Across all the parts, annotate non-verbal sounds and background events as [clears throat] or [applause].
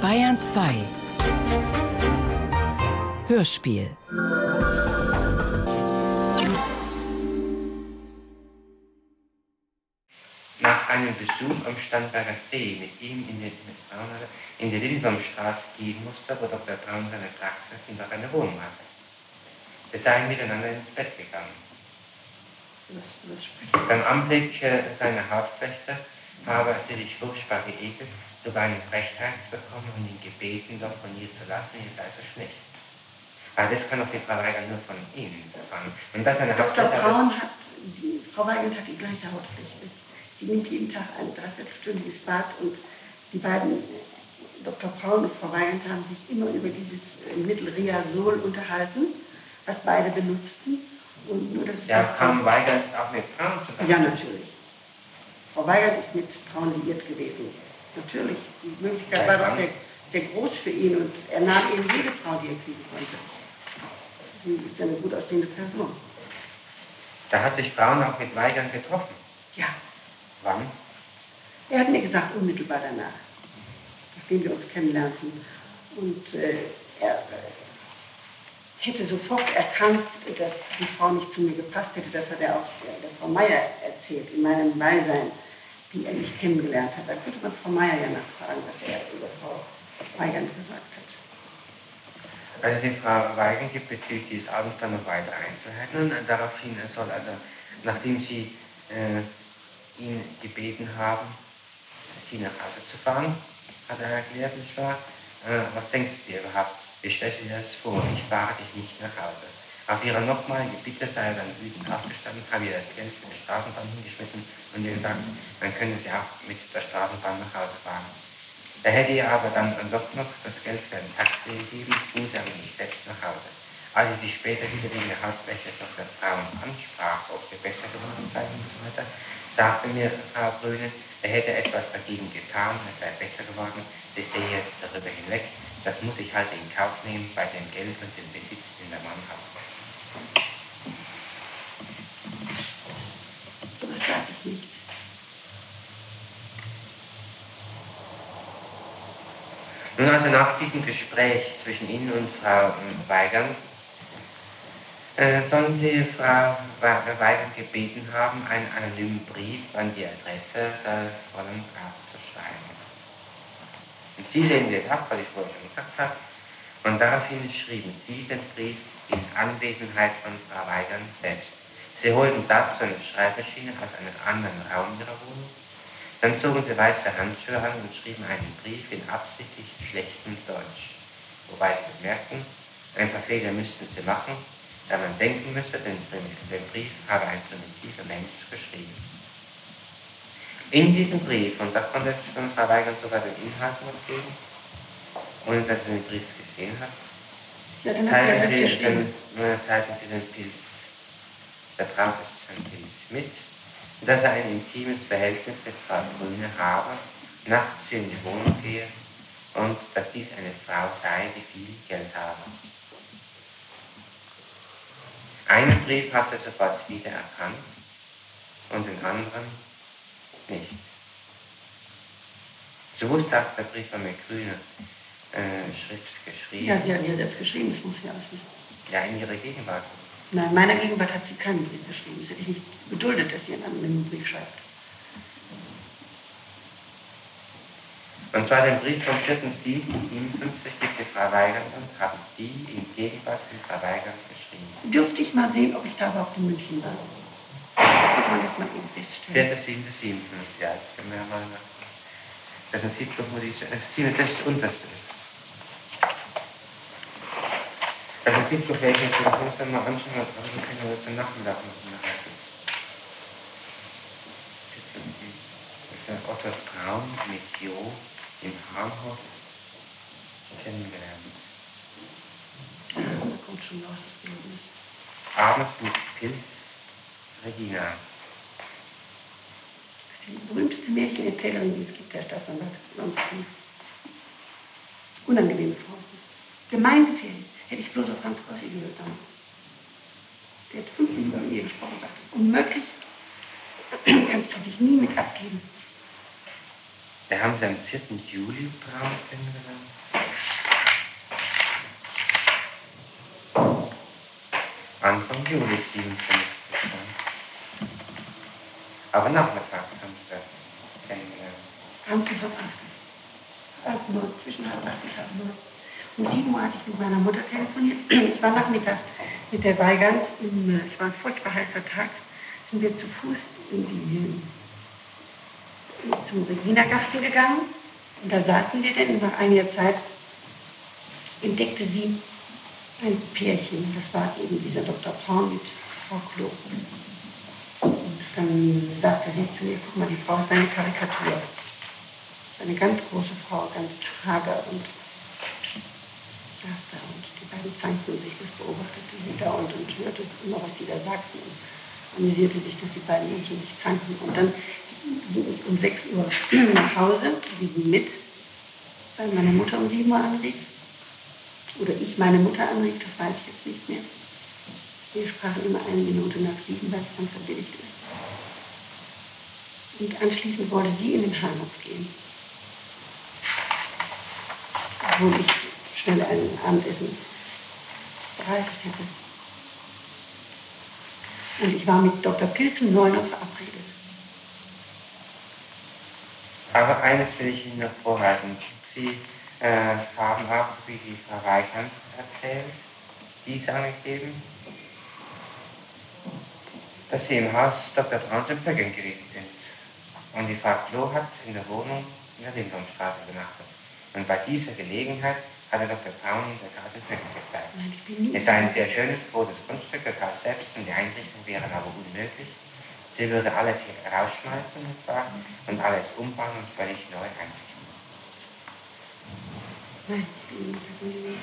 Bayern 2 Hörspiel Nach einem Besuch am Starnberger See mit ihm in die, in die Lindwurmstraße gehen musste, wo Dr. Braun seine Praxis und auch eine Wohnung hatte. Wir seien miteinander ins Bett gegangen. Beim Anblick äh, seiner Hauptwächter habe sie sich furchtbar geekelt, sogar eine Frechheit bekommen und ihn gebeten, doch von ihr zu lassen, ihr sei so schlecht. Aber das kann doch die Frau Weigand nur von Ihnen erfahren. Und das eine Dr. Braun hat, die Frau Weigand hat die gleiche Hautfläche. Sie nimmt jeden Tag ein dreiviertelstündiges Bad und die beiden, Dr. Braun und Frau Weigand, haben sich immer über dieses Mittel Riasol unterhalten, was beide benutzten. Und nur das ja, kam Weigand auch mit Braun zusammen? Ja, natürlich. Frau Weigand ist mit Braun liiert gewesen. Natürlich. Die Möglichkeit war doch sehr, sehr groß für ihn und er nahm eben jede Frau, die er kriegen konnte. Sie ist ja eine gut aussehende Person. Da hat sich Braun auch mit Weigand getroffen? Ja. Wann? Er hat mir gesagt, unmittelbar danach, nachdem wir uns kennenlernten. Und äh, er hätte sofort erkannt, dass die Frau nicht zu mir gepasst hätte. Das hat er auch der, der Frau Meier erzählt, in meinem Beisein, wie er mich kennengelernt hat. Da könnte man Frau Meier ja nachfragen, was er über Frau Weigand gesagt hat. Also die Frau Weigand gibt bezüglich dieses Abends dann noch weitere Einzelheiten und daraufhin soll also, nachdem sie äh, ihn gebeten haben, sie nach Hause zu fahren, hat er erklärt, nicht wahr? Äh, was denkst du dir überhaupt? Stellst du dir das vor? Ich fahre dich nicht nach Hause. Auf ihrer nochmaligen Bitte sei dann wütend aufgestanden, habe ihr das Geld für die Straßenbahn hingeschmissen und ihr gesagt, dann können sie auch mit der Straßenbahn nach Hause fahren. Da hätte ihr aber dann doch noch das Geld für ein Taxi gegeben, ging sie aber nicht selbst nach Hause. Als ich sie später wieder wegen der Hausfläche noch der Frauen ansprach, ob sie besser geworden sei und so weiter, sagte mir Frau Brüne, er hätte etwas dagegen getan, es sei besser geworden, sie sehe jetzt darüber hinweg, das muss ich halt in Kauf nehmen bei dem Geld und dem Besitz, den der Mann hat. Das sage ich nicht. Nun also nach diesem Gespräch zwischen Ihnen und Frau Weigand äh, sollen Sie Frau Weigand gebeten haben, einen anonymen Brief an die Adresse der Fräulein Graf zu schreiben. Und Sie lehnen das ab, weil ich vorher schon gesagt habe, und daraufhin schrieben Sie den Brief in Anwesenheit von Frau Weigand selbst. Sie holten dazu eine Schreibmaschine aus einem anderen Raum ihrer Wohnung dann zogen sie weiße Handschuhe an und schrieben einen Brief in absichtlich schlechtem Deutsch, wobei sie bemerkten, ein paar Fehler müssten sie machen, da man denken müsse, den, den Brief habe ein primitiver Mensch geschrieben. In diesem Brief, und da konnte Frau Weigand sogar den Inhalt noch geben, ohne dass sie den Brief gesehen hat, sie, den, teilen sie den Pilz der Frau ist ein Pilz mit, dass er ein intimes Verhältnis mit Frau Grüne habe, nachts in die Wohnung gehe und dass dies eine Frau sei, die viel Geld habe. Einen Brief hat er sofort wieder erkannt und den anderen nicht. Sie wusste auch, der Brief war mit grüner äh, Schrift geschrieben. Ja, sie hat ja selbst geschrieben, das muss ich alles wissen. Ja, in ihrer Gegenwart. Nein, in meiner Gegenwart hat sie keinen Brief geschrieben. Das hätte ich nicht geduldet, dass sie einen anonymen Brief schreibt. Und zwar den Brief vom 4.7.57 gibt die Frau Weigand und haben Sie in Gegenwart von Frau Weigand geschrieben. Dürfte ich mal sehen, ob ich da überhaupt in München war? Kann man das mal eben feststellen? 4.7.57, ja, das können wir ja mal nach. Das ist ein Titel, wo die, das unterste ist. Also Titel, welches wir uns dann mal anschauen, aber wir können wir dann Nachmittag noch unterhalten. Das ist der Otto Braun mit Jo im Hahnhof kennengelernt. Ja, da kommt schon raus, das Gelobnis. Abends mit Pilz, Regina. Die berühmteste Märchenerzählerin, die es gibt, der Staatsanwalt. Unangenehme Frau. Gemeingefährlich. Hätte ich bloß auf gehört haben. Der hat fünf Minuten mit mir gesprochen und sagt, das ist unmöglich. Kannst du dich nie mit abgeben. Da haben Sie am 4. Juli Braun kennengelernt. Anfang Juli 57. Aber nachmittags haben Sie das kennengelernt. Abends um halb acht. Halb neun, zwischen halb acht und halb neun. Um sieben Uhr hatte ich mit meiner Mutter telefoniert. [clears throat] Ich war nachmittags mit der Weigand, im, äh, es war ein furchtbar heißer Tag, sind wir zu Fuß in die, äh, zum Regina-Gasten gegangen. Und da saßen wir denn und nach einiger Zeit entdeckte sie ein Pärchen. Das war eben dieser Dr. Braun mit Frau Klo. Und dann sagte sie zu mir, guck mal, die Frau ist eine Karikatur. Eine ganz große Frau, ganz hager und saß da und die beiden zankten sich, das beobachtete sie da und, und hörte immer, was die da sagten und amüsierte sich, dass die beiden Menschen sich zanken. Und dann ging ich um 6 Uhr [clears throat] nach Hause, sieben mit, weil meine Mutter um 7 Uhr anrief. Oder ich meine Mutter anrief, das weiß ich jetzt nicht mehr. Wir sprachen immer eine Minute nach sieben, weil es dann verbilligt ist. Und anschließend wollte sie in den Hahnhof gehen. Obwohl ich schnell ein Abendessen bereitet hätte. Und ich war mit Dr. Pilz um 9 Uhr verabredet. Aber eines will ich Ihnen noch vorhalten. Sie äh, haben auch, wie die Frau Reichand erzählt, dies angegeben, dass Sie im Haus Dr. Brauns in Pöcking gewesen sind. Und die Frau Klo hat in der Wohnung in der Lindwurmstraße übernachtet. Und bei dieser Gelegenheit hatte Dr. Braun Ihnen das Haus in Pöcking gezeigt. Nein, ich bin nie. Es ist ein sehr schönes, großes Grundstück, das Haus selbst und die Einrichtung wären aber unmöglich. Sie würde alles hier rausschmeißen und alles umbauen und völlig neu einrichten. Nein, ich bin nie.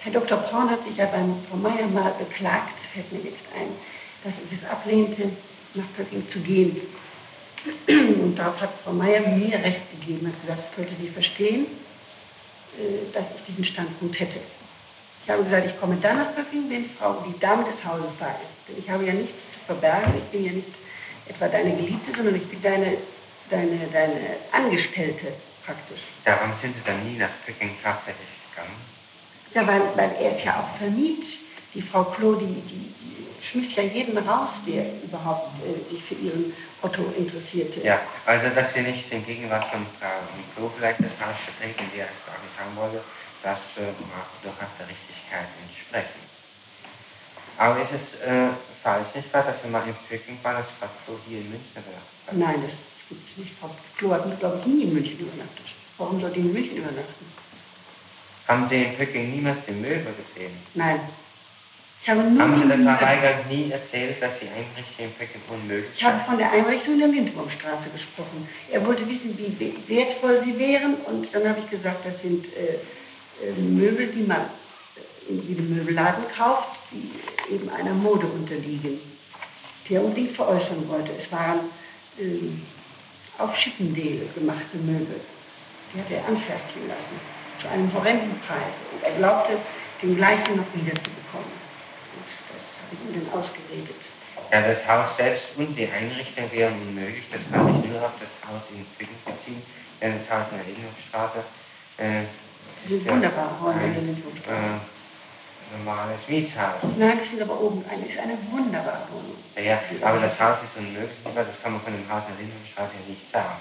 Herr Dr. Braun hat sich ja beim Frau Meier mal beklagt, fällt mir jetzt ein, dass ich es ablehnte, nach Pöcking zu gehen. Und darauf hat Frau Meier mir recht gegeben, hat gesagt, ich wollte sie verstehen, äh, dass ich diesen Standpunkt hätte. Ich habe gesagt, ich komme dann nach Pöcking, wenn Frau, die Dame des Hauses da ist. Denn ich habe ja nichts zu verbergen, ich bin ja nicht etwa deine Geliebte, sondern ich bin deine, deine, deine Angestellte praktisch. Darum sind Sie dann nie nach Pöcking tatsächlich gegangen? Ja, weil, weil er es ja auch vermied. Die Frau Klo, die, die, die schmiss ja jeden raus, der überhaupt äh, sich für ihren Otto interessierte. Ja, also dass Sie nicht in Gegenwart von Frau Klo vielleicht das Haus betreten, die er es gar nicht haben wollte, das äh, mag durchaus der Richtigkeit entsprechen. Aber ist es äh, falsch nicht wahr, dass Sie mal in Pöcking waren, dass Frau Klo hier in München übernachtet hat? Nein, das gibt es nicht. Frau Klo hat, glaube ich, nie in München übernachtet. Warum soll die in München übernachten? Haben Sie in Pöcking niemals die Möbel gesehen? Nein. Ich habe nur Haben Sie der Frau Weigand nie erzählt, dass die Einrichtung in Pöcking unmöglich Ich habe von der Einrichtung in der Lindwurmstraße gesprochen. Er wollte wissen, wie we- wertvoll sie wären und dann habe ich gesagt, das sind äh, äh, Möbel, die man in jedem Möbelladen kauft, die eben einer Mode unterliegen, die er unbedingt veräußern wollte. Es waren ähm, auf Chippendale gemachte Möbel. Die hat er anfertigen lassen, zu einem horrenden Preis. Und er glaubte, den gleichen noch wiederzubekommen. Das habe ich dann ausgeredet. Ja, das Haus selbst und die Einrichtung wären unmöglich. Das kann ich nur auf das Haus in Pöcking beziehen, denn das Haus in der Lindhofstraße äh, Das sind ja wunderbare Räume in der ein Lindwurmstraße. äh, normales Mietshaus. Nein, das sind aber oben eine, ist eine wunderbare Wohnung. Ja, aber das Haus ist unmöglich, weil das kann man von dem Haus in der Lindhofstraße nicht sagen.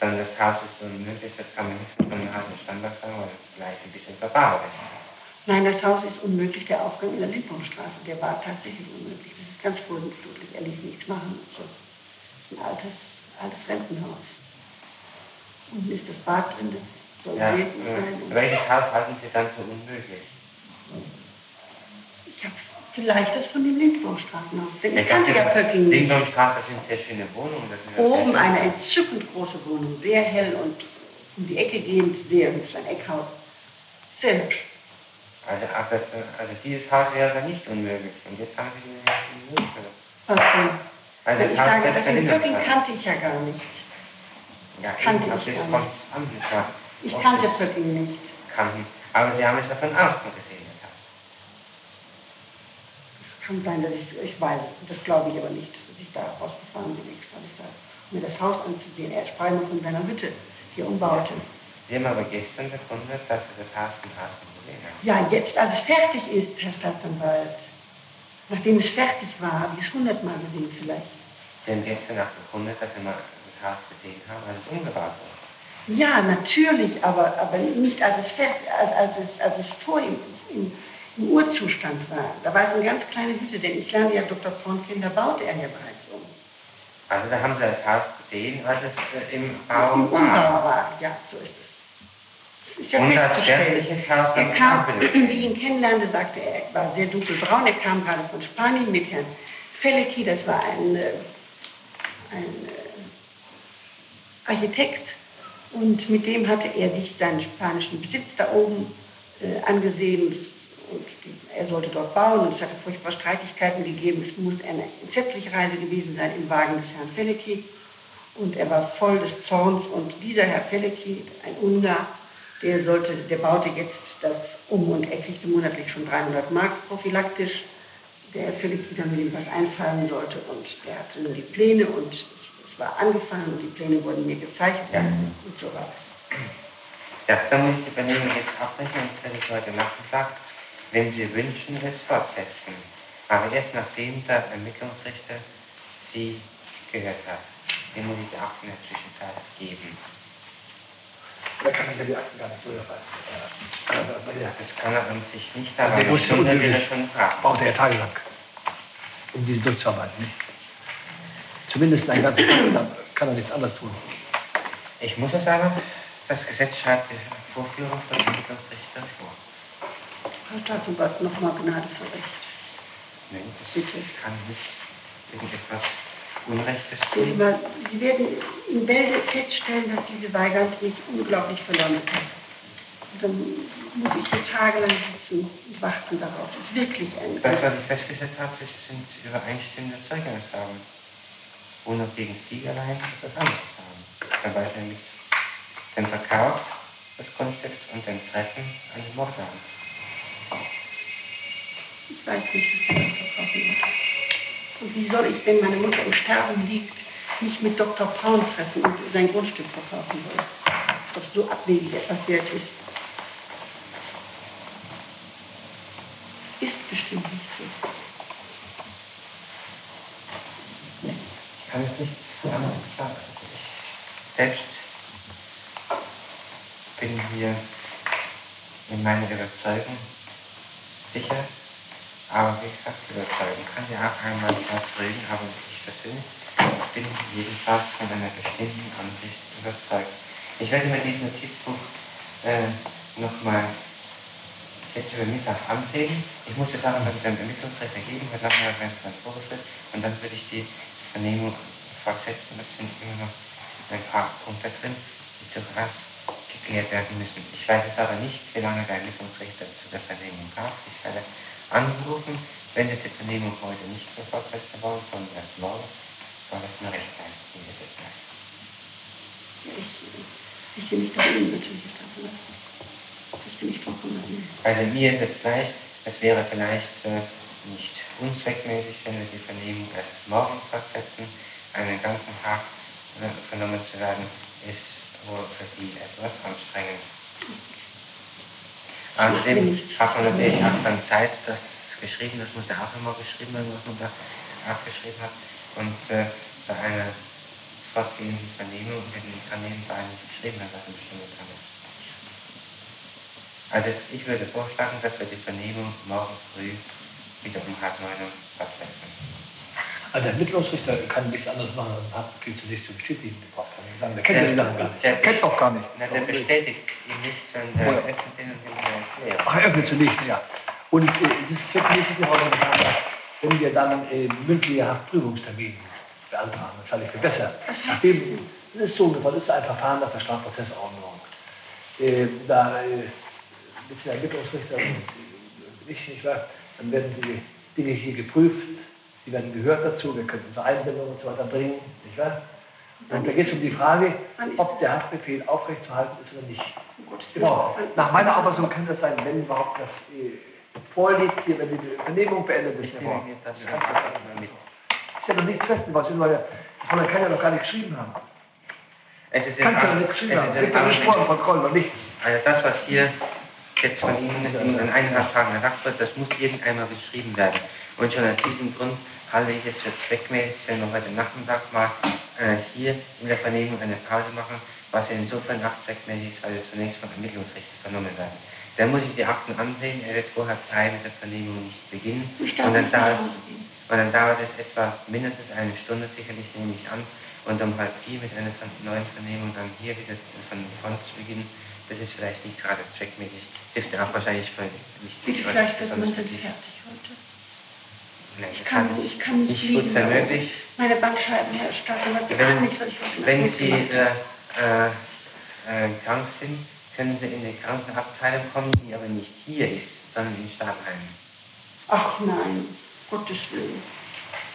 Sondern das Haus ist unmöglich, das kann man nicht von dem Haus in Standard sagen, weil es vielleicht ein bisschen verbaut ist. Nein, das Haus ist unmöglich, der Aufgang in der Lindwurmstraße, der war tatsächlich unmöglich. Das ist ganz vorsintflutlich, er ließ nichts machen. und So. Das ist ein altes, altes Rentenhaus. Unten ist das Bad drin, das soll Ja, gut sein. äh, welches Haus halten Sie dann für unmöglich? Ich habe vielleicht das von dem Lindwurmstraßenhaus. Denn ich kannte ja Pöcking nicht. Lindhofstraße das sind sehr schöne Wohnungen. Oben eine entzückend große Wohnung, sehr hell und um die Ecke gehend sehr hübsch, ein Eckhaus. Sehr hübsch. Also, aber, äh, also dieses Haus wäre dann nicht unmöglich. Und jetzt haben Sie die Möglichkeit. Was denn? Weil Ja, das ich Haus sage, das in Lindhofstraße. kannte ich ja gar nicht. Ja, kannte eben, ich das gar nicht. Das war, Ich kannte das Pöcking nicht. Kannten. Aber Sie haben es ja von außen gesehen, das Haus. Es kann sein, dass ich, ich weiß es, das glaube ich aber nicht, dass ich da rausgefahren bin extra. Ich sage, mir das Haus anzusehen. Er sprach immer von seiner Hütte, die er umbaute. Wir haben aber gestern bekundet, dass Sie das Haus gesehen haben. Ja, jetzt, als es fertig ist, Herr Staatsanwalt. Nachdem es fertig war, habe ich es hundertmal gesehen vielleicht. Sie haben gestern auch bekundet, dass Sie mal das Haus gesehen haben, als es umgebaut wurde. Ja, natürlich, aber, aber nicht als es, fertig, als, als es, als es vor im, im, im Urzustand war. Da war es eine ganz kleine Hütte, denn ich lernte ja Dr. Kennen, da baute er ja bereits um. Also da haben Sie das Haus gesehen, als es äh, im Bau Im Umbau war. war, ja, so ist es. Festzustellen. fertiges Haus Er kam, wie ich ihn kennenlernte, sagte er, er war sehr dunkelbraun. Er kam gerade von Spanien mit Herrn Felecki, das war ein, äh, ein äh, Architekt. Und mit dem hatte er sich seinen spanischen Besitz da oben äh, angesehen. Und er sollte dort bauen und es hatte furchtbare Streitigkeiten gegeben. Es muss eine entsetzliche Reise gewesen sein im Wagen des Herrn Felecki. Und er war voll des Zorns. Und dieser Herr Felecki, ein Ungar, der, sollte, der baute jetzt das um und er kriegte monatlich schon 300 Mark prophylaktisch. Der Herr Felecki, damit ihm was einfallen sollte. Und der hatte nun die Pläne und es war angefangen und die Pläne wurden mir gezeigt. Ja. Und so war es. Ja, dann muss ich die Vernehmung jetzt abbrechen und werde ich heute Nachmittag, wenn Sie wünschen, es fortsetzen. Aber erst nachdem der Ermittlungsrichter Sie gehört hat. Dem muss ich die Akten in der Zwischenzeit geben. Da kann ich ja die Akten gar nicht durcharbeiten. Äh, bei der Das kann er an sich nicht, aber der muss ja er schon braucht er ja tagelang, um diese durchzuarbeiten. Nicht? Zumindest einen ganzen Tag kann er nichts anderes tun. Ich muss es aber, das Gesetz schreibt die Vorführung von Ermittlungsrichter vor. Frau Staatsanwalt, nochmal Gnade für Recht. Nein, das Bitte. kann nicht irgendetwas Tun. über- Sie werden in Bälde feststellen, dass diese Weigand mich unglaublich verleumdet hat. Und dann muss ich so tagelang sitzen und warten darauf. Das ist wirklich ein... Das, was ich festgestellt habe, das sind übereinstimmende Zeugenaussagen. Ohne gegen Sie allein etwas anderes. Zum Beispiel mit dem Verkauf des Grundstücks und dem Treffen an den Mordabend. Ich weiß nicht, was wird. Und wie soll ich, wenn meine Mutter im Sterben liegt, mich mit Dr. Braun treffen und sein Grundstück verkaufen wollen? Das ist doch so abwegig etwas wert ist. Ist bestimmt nicht so. Ich kann es nicht anders sagen. Also ich selbst bin hier in meiner Überzeugung sicher. Aber wie gesagt, überzeugen kann ja auch einmal was reden, aber ich persönlich bin jedenfalls von einer bestimmten Ansicht überzeugt. Ich werde mir dieses Notizbuch äh, nochmal jetzt über Mittag ansehen. Ich muss das auch noch dem Ermittlungsrichter geben, weil nachher werden es dann vorgeführt und dann würde ich die Vernehmung fortsetzen. Das sind immer noch ein paar Punkte drin, die durchaus geklärt werden müssen. Ich weiß jetzt aber nicht, wie lange der Ermittlungsrichter zu der Vernehmung braucht. Ich werde anrufen, wenn Sie die Vernehmung heute nicht mehr fortsetzen wollen, sondern erst morgen, soll es mir recht sein. Mir ist es gleich. Ich richte mich nach Ihnen natürlich, Staatsanwalt. Ich richte mich vollkommen Ihnen. Also mir ist es gleich, es wäre vielleicht äh, nicht unzweckmäßig, wenn wir die Vernehmung erst morgen fortsetzen. Einen ganzen Tag äh, vernommen zu werden, ist wohl für Sie etwas anstrengend. Hat man natürlich auch dann Zeit, das geschrieben, das muss ja auch immer geschrieben werden, was man da aufgeschrieben hat. Und äh, bei einer fortgehenden Vernehmung, wenn die Vernehmung bei einem geschrieben was eine Stunde dran ist. Also ich würde vorschlagen, dass wir die Vernehmung morgen früh wieder um halb neun fortsetzen. Also der Ermittlungsrichter kann nichts anderes machen, als hat viel zunächst zu bestätigen ich sagen. Der kennt ja die Sachen gar nicht. Der kennt auch gar nicht. Na, der bestätigt ihn nicht, sondern der Oh ja. öffnet ihn und. Ach, er öffnet zunächst, ja. Und äh, es ist zweckmäßig, Frau Kommissar, wenn wir dann äh, mündliche Haftprüfungstermin beantragen, das halte ich für besser. Nachdem, das ist so ungefähr, das ist ein Verfahren nach der Strafprozessordnung. Äh, da äh, mit der Ermittlungsrichter und äh, ich, nicht wahr, dann werden die Dinge hier geprüft, die werden gehört dazu, wir können unsere Einbindung und so weiter bringen, nicht wahr? Und da geht es um die Frage, ob der Haftbefehl aufrechtzuerhalten ist oder nicht. Gut, Genau. Nach meiner Auffassung kann das sein, wenn überhaupt das äh, vorliegt, hier, wenn die Vernehmung beendet ist. Nehme jetzt das mit. ist ja noch nichts fest, was immer Aber man kann ja noch gar nicht geschrieben haben. Es ist Kannst du ja Ar- nicht geschrieben es haben. ja Ar- gesprochen, Protokoll und nichts. Also das, was hier jetzt von Ihnen in, in eineinhalb Tagen gesagt wird, das muss irgendeinmal geschrieben werden. Und schon aus diesem Grund halte ich es für zweckmäßig, wenn wir heute Nachmittag mal äh, hier in der Vernehmung eine Pause machen, was insofern auch zweckmäßig ist, weil wir zunächst vom Ermittlungsrichter vernommen werden. Dann muss ich die Akten ansehen, er wird vorher drei mit der Vernehmung nicht beginnen. Ich Und darf dann, nicht nach dauert, und dann dauert es etwa mindestens eine Stunde, sicherlich nehme ich an, und um halb vier mit einer neuen Vernehmung dann hier wieder von vorn zu beginnen, das ist vielleicht nicht gerade zweckmäßig, dürfte auch wahrscheinlich für nicht Bitte vielleicht wird man dann fertig heute. Nein, Ich kann, kann ich kann nicht nicht gut möglich. Meine Bandscheiben, Staatsanwalt, Sie Wenn- ahnen nicht, was ich Wenn Sie äh, äh, äh, krank sind, können Sie in die Krankenabteilung kommen, die aber nicht hier ist, sondern in Stahlheim. Ach nein, Gottes Willen.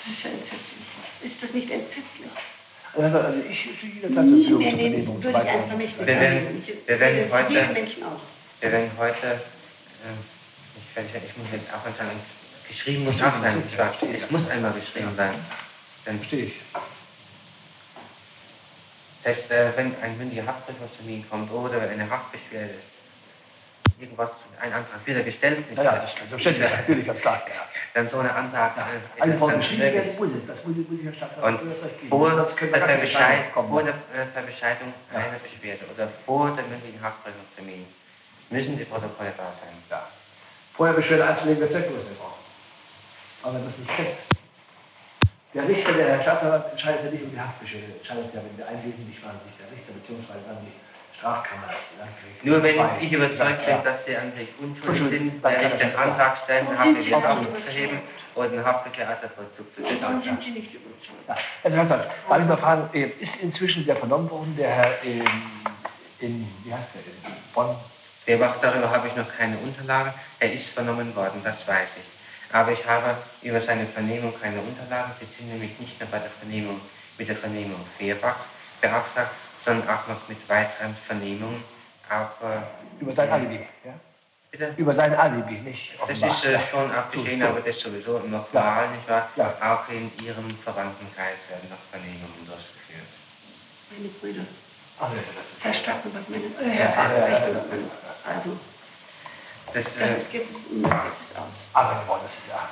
Das ist ja entsetzlich. Ist das nicht entsetzlich? Also, also ich stehe jederzeit zur Verfügung Nee, zur nee, Vernehmung. würde ich einfach nicht Wir werden-. Ich- wir heute-. Wir werden äh, ich, ich muss jetzt auch anfangen, geschrieben muss auch sein. Es muss einmal geschrieben sein. Denn Verstehe ich. selbst äh, wenn ein mündiger Haftprüfer zu mir kommt oder eine Haftbeschwerde, irgendwas, ein Antrag wieder gestellt, nicht Ja, ja, das ist selbstverständlich, [laughs] natürlich, ganz klar. Ja. dann so ein Antrag Ja. äh, ist dann geschrieben werden muss es. Das muss, muss ich Herr Staatsanwalt Und das vor wir der, Entscheidung kommen. vor der äh, Verbescheidung Ja. einer Beschwerde oder vor dem mündlichen Haftprüfungstermin müssen die Protokolle da sein. Ja. Vorher Beschwerde einzulegen, wird zwecklos nicht brauchen. Aber das nicht kennt. Der Richter, der Herr Staatsanwalt, entscheidet ja nicht um die Haftbeschwerde, entscheidet ja, wenn wir eingeben, nicht wahr, nicht der Richter, beziehungsweise dann die Strafkammer. Das Landgericht. Nur wenn Zwei. ich überzeugt bin, Ja. dass Sie an sich unschuldig sind, dann werde kann ich er den das Antrag stellen, dann Haftbefehl erheben und den Haftbefehlsatzvollzug zu Warum zahlen. sind Sie nicht überzeugt? Ja. Also, Herr Staatsanwalt, darf ich mal fragen, äh, ist inzwischen der vernommen worden, der Herr in, in wie heißt der, in Bonn? Der macht, darüber habe ich noch keine Unterlagen. Er ist vernommen worden, das weiß ich. Aber ich habe über seine Vernehmung keine Unterlagen. Sie sind nämlich nicht nur bei der Vernehmung mit der Vernehmung Fehrbach beauftragt, sondern auch noch mit weiteren Vernehmungen. Auch, äh, Über sein Alibi, ja? Bitte? Über sein Alibi, nicht Das offenbar. ist äh, Ja. schon auch geschehen, aber das sowieso immer formal, nicht wahr? Ja. Auch in Ihrem Verwandtenkreis werden noch Vernehmungen durchgeführt. Meine Brüder. Das Herr Staatsanwalt, meine, äh, Ja, Herr ja, ja, ja, Rechtsanwalt, ja. Das, das äh, ist jetzt, jetzt ist aus. aber worden, das ist ja.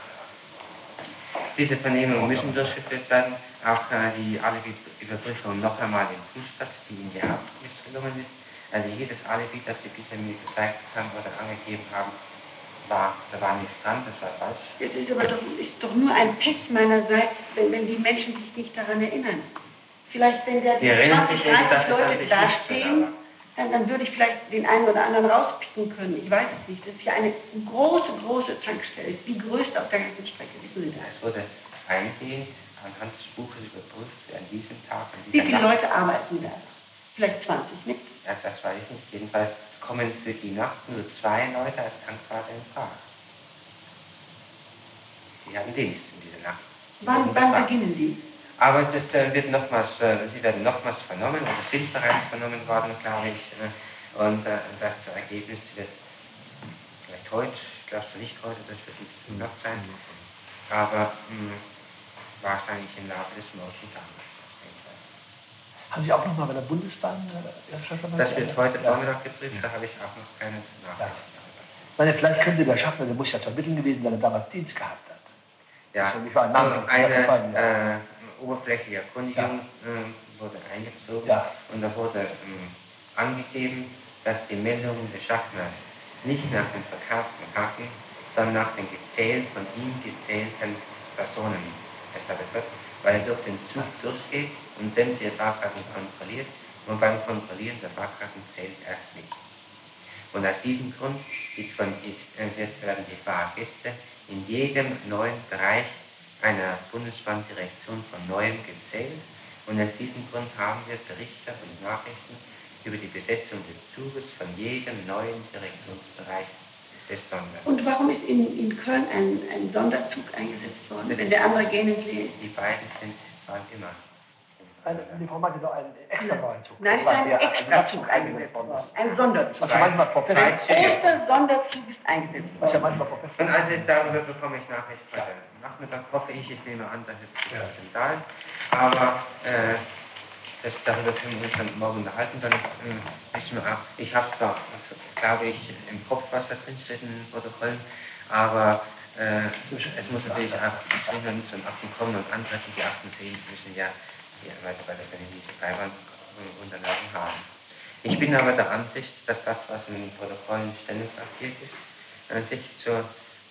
diese Vernehmungen müssen durchgeführt werden. Auch äh, die Alibi-Überprüfung noch einmal in Fußstadt, die in die Haft gelungen ist. Also jedes Alibi, das Sie bisher mir gezeigt haben oder angegeben haben, war, da war nichts dran, das war falsch. Jetzt ist aber doch, ist doch nur ein Pech meinerseits, wenn, wenn die Menschen sich nicht daran erinnern. Vielleicht, wenn da Die erinnern 20, sich eben, 30 dass es an Leute sich nicht dann, dann würde ich vielleicht den einen oder anderen rauspicken können. Ich weiß es nicht. Das ist ja eine große, große Tankstelle. Ist die größte auf der ganzen Strecke. Wissen Sie das? Es wurde eingehend anhand des Buches überprüft, an diesem Tag, an Wie viele Nacht, Leute arbeiten da? Vielleicht 20 mit? Ja, das weiß ich nicht. Jedenfalls es kommen für die Nacht nur zwei Leute als Tankfahrer in Frage. Die haben Dienst in dieser Nacht. Die Wann, wann beginnen die? Aber das äh, wird nochmals, äh, sie werden nochmals vernommen, also sind bereits vernommen worden, glaube ich. Äh, und äh, das Ergebnis wird vielleicht heute, ich glaube nicht heute, das wird nicht früh noch sein, aber mh, wahrscheinlich im Laufe des morgigen Tages. Haben Sie auch noch mal bei der Bundesbahn, äh? Das wird heute Ja. Vormittag geprüft, da habe ich auch noch keine Nachrichten darüber. Ich meine, vielleicht könnte der Schaffner, der muss ja zu ermitteln gewesen sein, der damals Dienst gehabt hat. Ja, Also ich war ein war ein- eine äh, oberflächliche Erkundigung äh, wurde eingezogen Ja. und da wurde ähm, angegeben, dass die Meldungen des Schaffners nicht nach dem verkauften Haken, sondern nach den gezählt, von ihm gezählten Personen erstattet wird, weil er durch den Zug durchgeht und sämtliche Fahrkarten kontrolliert und beim Kontrollieren der Fahrkarten zählt erst nicht. Und aus diesem Grund ist von, ist, äh, werden die Fahrgäste in jedem neuen Bereich einer Bundesbahndirektion von neuem gezählt. Und aus diesem Grund haben wir Berichte und Nachrichten über die Besetzung des Zuges von jedem neuen Direktionsbereich. Und warum ist in, in Köln ein, ein Sonderzug eingesetzt worden, wenn der andere leer ist? Die beiden sind waren immer. Ein, doch einen extra neuen Zug. Nein, es ist ein Extrazug eingesetzt worden. Ein Sonderzug. Was ja manchmal Professor, Ein erster Sonderzug ist eingesetzt was ja worden. manchmal Und Professor. also darüber bekomme ich Nachricht heute Nachmittag, hoffe ich, ich nehme an, dass es Ja. Skandal. Aber äh, das, darüber können wir uns dann morgen unterhalten. Dann äh, wissen wir auch, ich habe zwar, also, glaube ich, im Kopf, was da drin steht in den Protokollen, aber äh, es muss natürlich auch zwingend zum Akten kommen und andere, die Akten sehen, müssen ja Freiwand äh, Unterlagen haben. Ich bin aber der Ansicht, dass das, was in den Protokollen stenographiert ist, an sich zur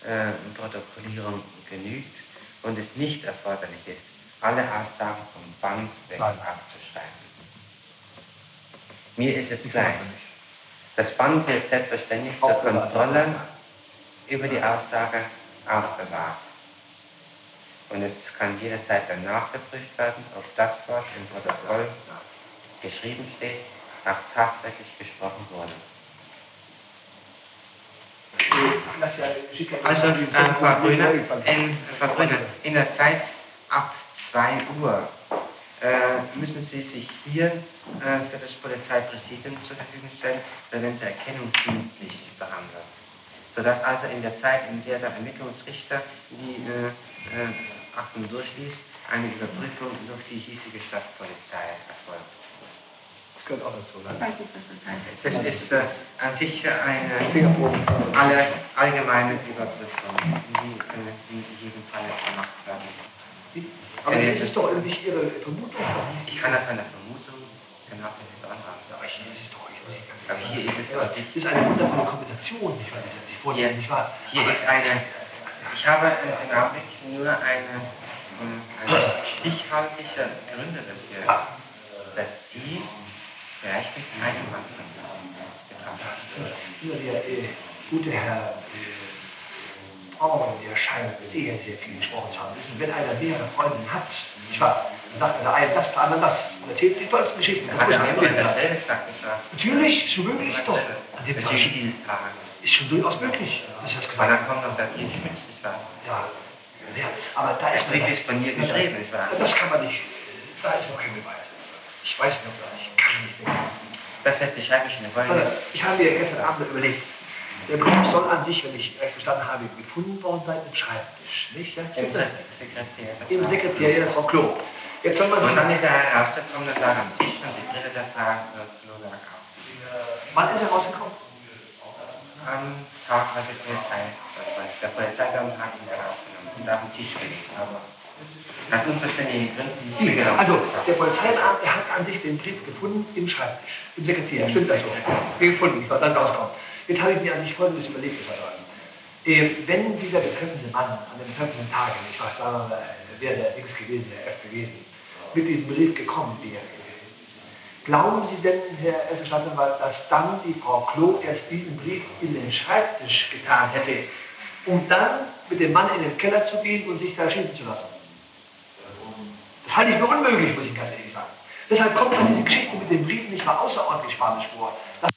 äh, Protokollierung genügt und es nicht erforderlich ist, alle Aussagen vom Band weg abzuschreiben. Mir ist es gleich. Das Band wird selbstverständlich zur. Kontrolle über die Aussage aufbewahrt. Und es kann jederzeit dann nachgeprüft werden, ob das, was im Protokoll geschrieben steht, auch tatsächlich gesprochen wurde. Also, äh, Frau Grüner, in, Frau Grüner, in der Zeit ab 2 Uhr äh, müssen Sie sich hier äh, für das Polizeipräsidium zur Verfügung stellen, da werden Sie erkennungsdienstlich behandelt. Sodass also in der Zeit, in der der Ermittlungsrichter die äh, äh, Akten durchliest, eine Überprüfung durch die hiesige Stadtpolizei erfolgt. Das gehört auch dazu, Ich ne? das ist äh, an sich eine alle allgemeine Überprüfung, die äh, in jedem Fall gemacht werden. Aber das ist doch nicht Ihre Vermutung. Ich kann auf eine Vermutung genau nicht anraten. Aber hier ist es doch, Aber hier ist es. Das ist eine wundervolle Kombination, nicht wahr, die Sie sich vornehmen, nicht wahr? Hier Aber- ist eine, ich habe äh, im Augenblick nur eine, äh, eine stichhaltige Gründe dafür, dass Sie vielleicht mit keinem Mann. Nur der äh, gute Herr äh, Braun, der scheint sehr, sehr viel gesprochen zu haben. Wissen, wenn einer mehrere Freunde hat, nicht wahr, dann sagt der eine das, der andere das und erzählt die tollsten Geschichten. Das Hat er erleben. dasselbe gesagt? Natürlich, ist möglich doch. An dem Tag. Ist schon durchaus möglich, das Weil dann kommt noch der Bier Schmitz, nicht wahr? Ja, ja, aber da Das ist mir Brief ist von mir geschrieben, nicht wahr? Das kann man nicht, da ist noch kein Beweis. Ich weiß noch gar nicht, ich kann nicht denken. Das heißt, ich schreibe mich in der Folge. Also, Ich habe mir gestern Abend überlegt, der Brief soll an sich, wenn ich recht verstanden habe, gefunden worden sein im Schreibtisch. Nicht? Ja, Im das? Sekretär. Im Sekretariat der Frau Klo. Jetzt soll man Und dann ist er herausgekommen und lag am Tisch und die Brille der Frau Klo lag auf. Wann ist er Am Tag, als die Polizei, das weiß der Polizeibeamte hat ihn herausgenommen und auf den Tisch gelegt. Aber aus unverständlichen Gründen nicht Die, mitgenommen. also, der Polizeibeamte hat an sich den Brief gefunden im Schreibtisch, im Sekretariat. Stimmt das so? Gefunden, was dann rauskommt. Jetzt habe ich mir an sich Folgendes überlegt, Herr Sagen. Äh, wenn dieser betreffende Mann an dem betreffenden Tage, ich weiß, sagen wir mal, wäre der X gewesen, der F gewesen, mit diesem Brief gekommen wäre, Glauben Sie denn, Herr erster Staatsanwalt, dass dann die Frau Klo erst diesen Brief in den Schreibtisch getan hätte, um dann mit dem Mann in den Keller zu gehen und sich da schießen zu lassen? Das halte ich für unmöglich, muss ich ganz ehrlich sagen. Deshalb kommt mir diese Geschichte mit dem Brief nicht mal außerordentlich spanisch vor. Das